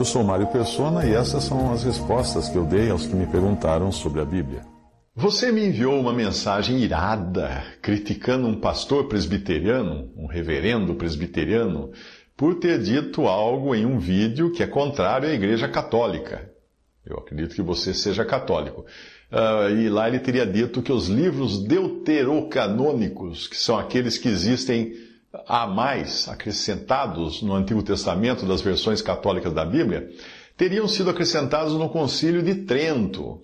Eu sou Mário Persona e essas são as respostas que eu dei aos que me perguntaram sobre a Bíblia. Você me enviou uma mensagem irada criticando um pastor presbiteriano, um reverendo presbiteriano, por ter dito algo em um vídeo que é contrário à Igreja Católica. Eu acredito que você seja católico. Ah, e lá ele teria dito que os livros deuterocanônicos, que são aqueles que existem a mais, acrescentados no Antigo Testamento das versões católicas da Bíblia, teriam sido acrescentados no Concílio de Trento.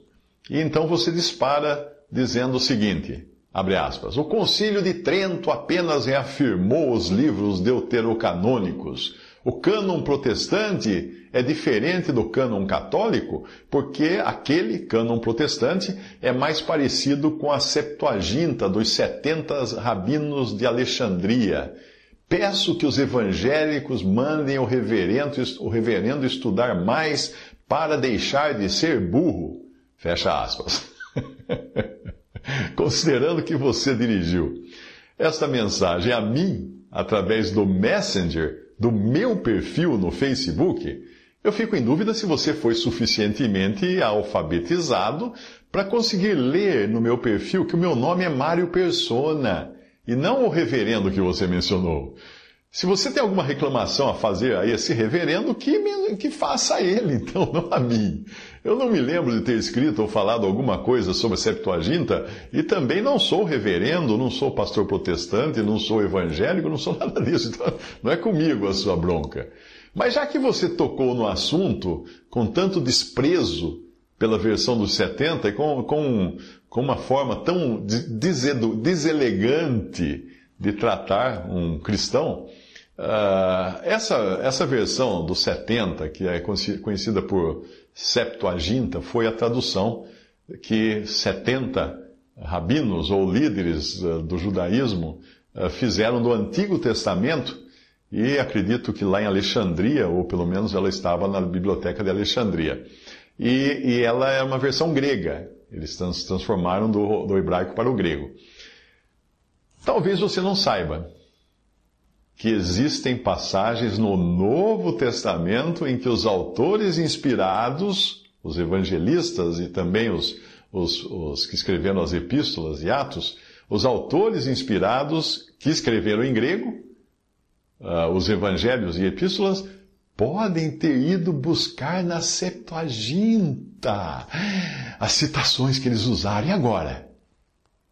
E então você dispara dizendo o seguinte, abre aspas, o Concílio de Trento apenas reafirmou os livros deuterocanônicos. O cânon protestante é diferente do cânon católico, porque aquele cânon protestante é mais parecido com a Septuaginta dos 70 rabinos de Alexandria. Peço que os evangélicos mandem o reverendo, o reverendo estudar mais para deixar de ser burro. Fecha aspas. Considerando que você dirigiu esta mensagem a mim através do Messenger do meu perfil no Facebook, eu fico em dúvida se você foi suficientemente alfabetizado para conseguir ler no meu perfil que o meu nome é Mário Persona e não o reverendo que você mencionou. Se você tem alguma reclamação a fazer a esse reverendo, que, que faça ele, então, não a mim. Eu não me lembro de ter escrito ou falado alguma coisa sobre a Septuaginta, e também não sou reverendo, não sou pastor protestante, não sou evangélico, não sou nada disso. Então, não é comigo a sua bronca. Mas já que você tocou no assunto com tanto desprezo pela versão dos 70 e com, com, com uma forma tão deselegante de tratar um cristão, Uh, essa, essa versão do 70, que é conhecida por Septuaginta, foi a tradução que 70 rabinos ou líderes uh, do judaísmo uh, fizeram do Antigo Testamento, e acredito que lá em Alexandria, ou pelo menos ela estava na biblioteca de Alexandria. E, e ela é uma versão grega, eles trans, transformaram do, do hebraico para o grego. Talvez você não saiba, que existem passagens no Novo Testamento em que os autores inspirados, os evangelistas e também os, os, os que escreveram as epístolas e Atos, os autores inspirados que escreveram em grego, uh, os evangelhos e epístolas, podem ter ido buscar na Septuaginta as citações que eles usaram. E agora?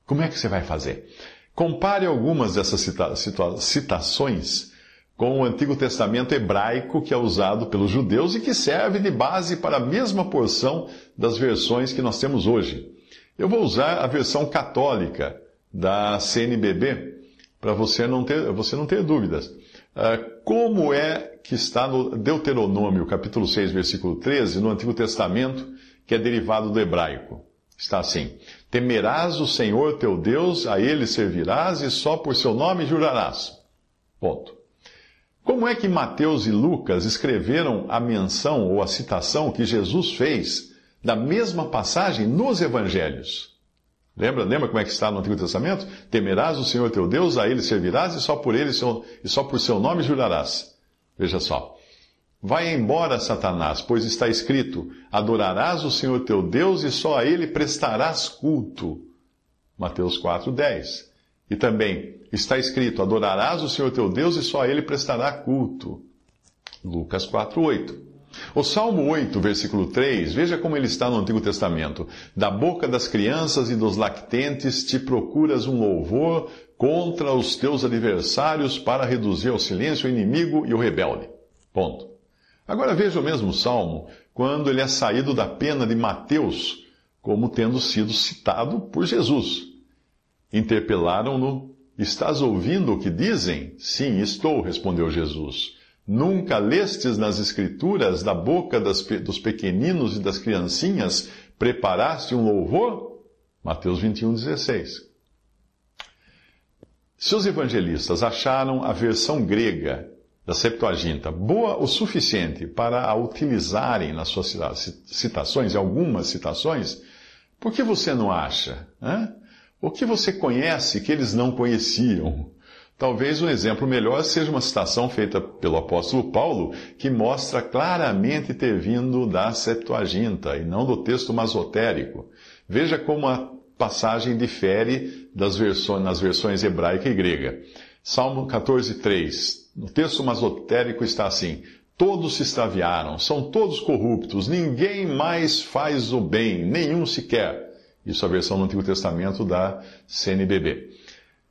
Como é que você vai fazer? Compare algumas dessas cita citações com o Antigo Testamento hebraico que é usado pelos judeus e que serve de base para a mesma porção das versões que nós temos hoje. Eu vou usar a versão católica da CNBB para você não ter, você não ter dúvidas. Uh, como é que está no Deuteronômio, capítulo 6, versículo 13, no Antigo Testamento, que é derivado do hebraico? Está assim: Temerás o Senhor teu Deus, a ele servirás e só por seu nome jurarás. Ponto. Como é que Mateus e Lucas escreveram a menção ou a citação que Jesus fez da mesma passagem nos evangelhos? Lembra, lembra como é que está no Antigo Testamento? Temerás o Senhor teu Deus, a ele servirás e só por ele e só por seu nome jurarás. Veja só. Vai embora, Satanás, pois está escrito: Adorarás o Senhor teu Deus e só a ele prestarás culto. Mateus 4:10. E também está escrito: Adorarás o Senhor teu Deus e só a ele prestará culto. Lucas 4:8. O Salmo 8, versículo 3, veja como ele está no Antigo Testamento. Da boca das crianças e dos lactentes te procuras um louvor contra os teus adversários para reduzir ao silêncio o inimigo e o rebelde. Ponto. Agora veja o mesmo salmo quando ele é saído da pena de Mateus como tendo sido citado por Jesus. Interpelaram-no Estás ouvindo o que dizem? Sim, estou, respondeu Jesus. Nunca lestes nas Escrituras, da boca das, dos pequeninos e das criancinhas, preparaste um louvor? Mateus 21, 16. Se os evangelistas acharam a versão grega da Septuaginta boa o suficiente para a utilizarem nas suas citações, algumas citações, por que você não acha? Hein? O que você conhece que eles não conheciam? Talvez um exemplo melhor seja uma citação feita pelo apóstolo Paulo, que mostra claramente ter vindo da Septuaginta e não do texto masotérico. Veja como a passagem difere das versões, nas versões hebraica e grega. Salmo 14, 3. No texto masotérico está assim: Todos se extraviaram, são todos corruptos, ninguém mais faz o bem, nenhum sequer. Isso é a versão do Antigo Testamento da CNBB.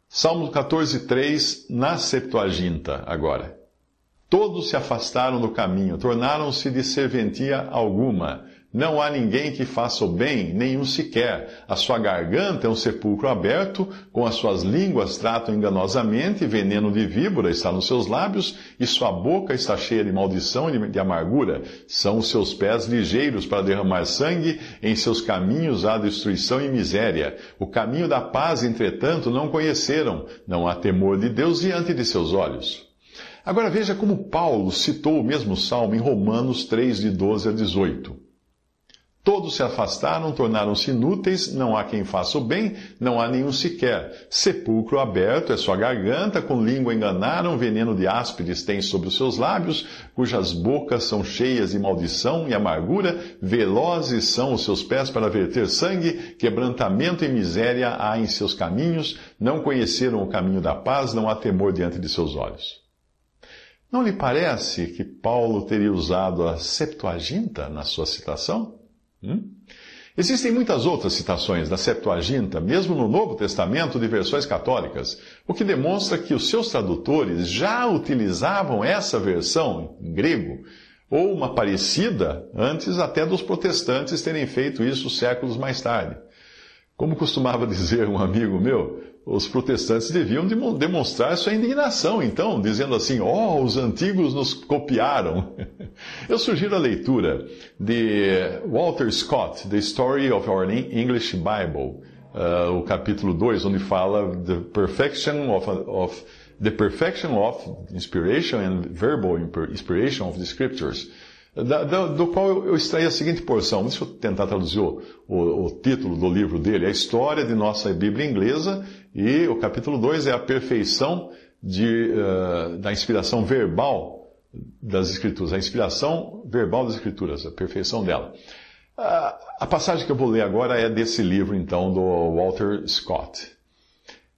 Salmo 14, 3, na Septuaginta, agora. Todos se afastaram do caminho, tornaram-se de serventia alguma. Não há ninguém que faça o bem, nenhum sequer. A sua garganta é um sepulcro aberto, com as suas línguas tratam enganosamente, veneno de víbora está nos seus lábios, e sua boca está cheia de maldição e de amargura. São os seus pés ligeiros para derramar sangue, em seus caminhos há destruição e miséria. O caminho da paz, entretanto, não conheceram. Não há temor de Deus diante de seus olhos. Agora veja como Paulo citou o mesmo salmo em Romanos 3, de 12 a 18. Todos se afastaram, tornaram-se inúteis, não há quem faça o bem, não há nenhum sequer. Sepulcro aberto é sua garganta, com língua enganaram, veneno de áspides tem sobre os seus lábios, cujas bocas são cheias de maldição e amargura, velozes são os seus pés para verter sangue, quebrantamento e miséria há em seus caminhos, não conheceram o caminho da paz, não há temor diante de seus olhos. Não lhe parece que Paulo teria usado a Septuaginta na sua citação? Hum? Existem muitas outras citações da Septuaginta, mesmo no Novo Testamento, de versões católicas, o que demonstra que os seus tradutores já utilizavam essa versão em grego, ou uma parecida, antes até dos protestantes terem feito isso séculos mais tarde. Como costumava dizer um amigo meu, os protestantes deviam demonstrar sua indignação, então, dizendo assim: ó, oh, os antigos nos copiaram. Eu sugiro a leitura de Walter Scott, The Story of Our English Bible, uh, o capítulo 2, onde fala The Perfection of, of The Perfection of Inspiration and Verbal Inspiration of the Scriptures da, da, do qual eu extraí a seguinte porção. Deixa eu tentar traduzir o, o, o, título do livro dele. A história de nossa Bíblia inglesa e o capítulo 2 é a perfeição de, uh, da inspiração verbal das Escrituras. A inspiração verbal das Escrituras, a perfeição dela. A passagem que eu vou ler agora é desse livro, então, do Walter Scott.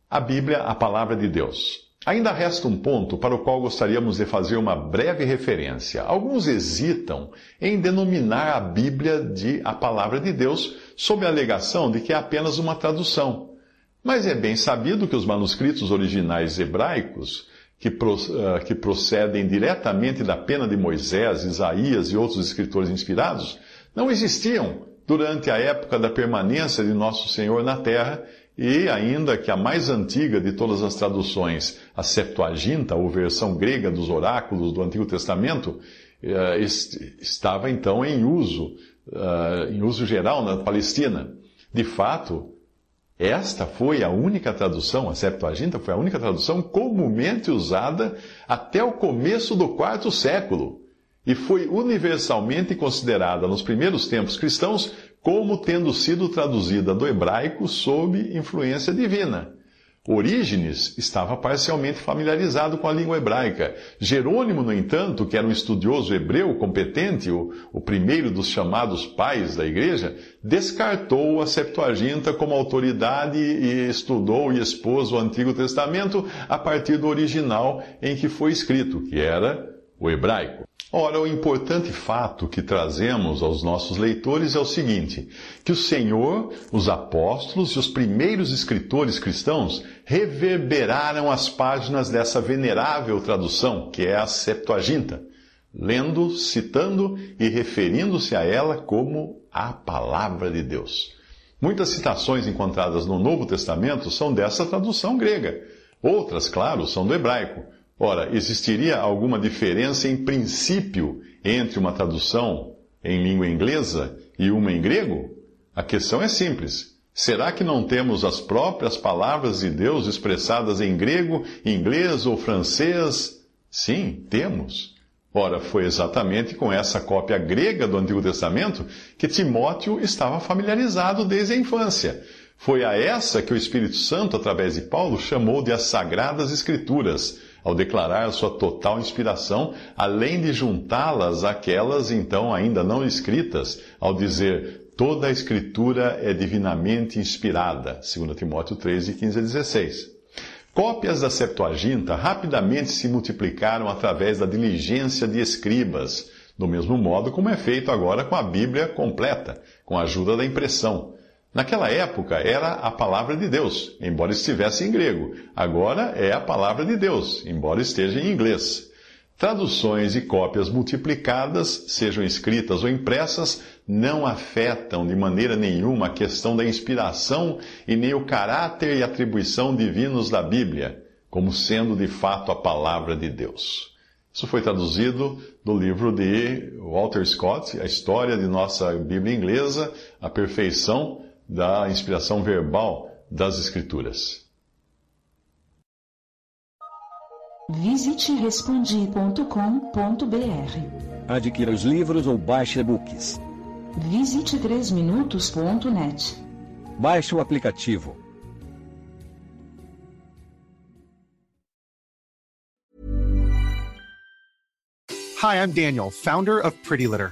A Bíblia, a Palavra de Deus. Ainda resta um ponto para o qual gostaríamos de fazer uma breve referência. Alguns hesitam em denominar a Bíblia de a Palavra de Deus sob a alegação de que é apenas uma tradução. Mas é bem sabido que os manuscritos originais hebraicos, que, uh, que procedem diretamente da pena de Moisés, Isaías e outros escritores inspirados, não existiam durante a época da permanência de Nosso Senhor na terra e ainda que a mais antiga de todas as traduções, a Septuaginta, ou versão grega dos oráculos do Antigo Testamento, eh, estava então em uso, eh, em uso geral na Palestina. De fato, esta foi a única tradução, a Septuaginta foi a única tradução comumente usada até o começo do quarto século e foi universalmente considerada nos primeiros tempos cristãos como tendo sido traduzida do hebraico sob influência divina. Orígenes estava parcialmente familiarizado com a língua hebraica. Jerônimo, no entanto, que era um estudioso hebreu competente, o, o primeiro dos chamados pais da igreja, descartou a Septuaginta como autoridade e estudou e expôs o Antigo Testamento a partir do original em que foi escrito, que era o hebraico. Ora, o importante fato que trazemos aos nossos leitores é o seguinte: que o Senhor, os apóstolos e os primeiros escritores cristãos reverberaram as páginas dessa venerável tradução, que é a Septuaginta, lendo, citando e referindo-se a ela como a palavra de Deus. Muitas citações encontradas no Novo Testamento são dessa tradução grega Outras, claro, são do hebraico. Ora, existiria alguma diferença em princípio entre uma tradução em língua inglesa e uma em grego? A questão é simples. Será que não temos as próprias palavras de Deus expressadas em grego, inglês ou francês? Sim, temos. Ora, foi exatamente com essa cópia grega do Antigo Testamento que Timóteo estava familiarizado desde a infância. Foi a essa que o Espírito Santo, através de Paulo, chamou de as Sagradas Escrituras, ao declarar sua total inspiração, além de juntá-las àquelas então ainda não escritas, ao dizer toda a Escritura é divinamente inspirada, 2 Timóteo 3, de 15 a 16. Cópias da Septuaginta rapidamente se multiplicaram através da diligência de escribas, do mesmo modo como é feito agora com a Bíblia completa, com a ajuda da impressão. Naquela época era a palavra de Deus, embora estivesse em grego. Agora é a palavra de Deus, embora esteja em inglês. Traduções e cópias multiplicadas, sejam escritas ou impressas, não afetam de maneira nenhuma a questão da inspiração e nem o caráter e atribuição divinos da Bíblia, como sendo de fato a palavra de Deus. Isso foi traduzido do livro de Walter Scott, A História de Nossa Bíblia Inglesa, A Perfeição da inspiração verbal das Escrituras. Visite respondi.com.br. Adquira os livros ou baixe e-books. Visite 3minutos.net. Baixe o aplicativo. Hi, I'm Daniel, founder of Pretty Litter.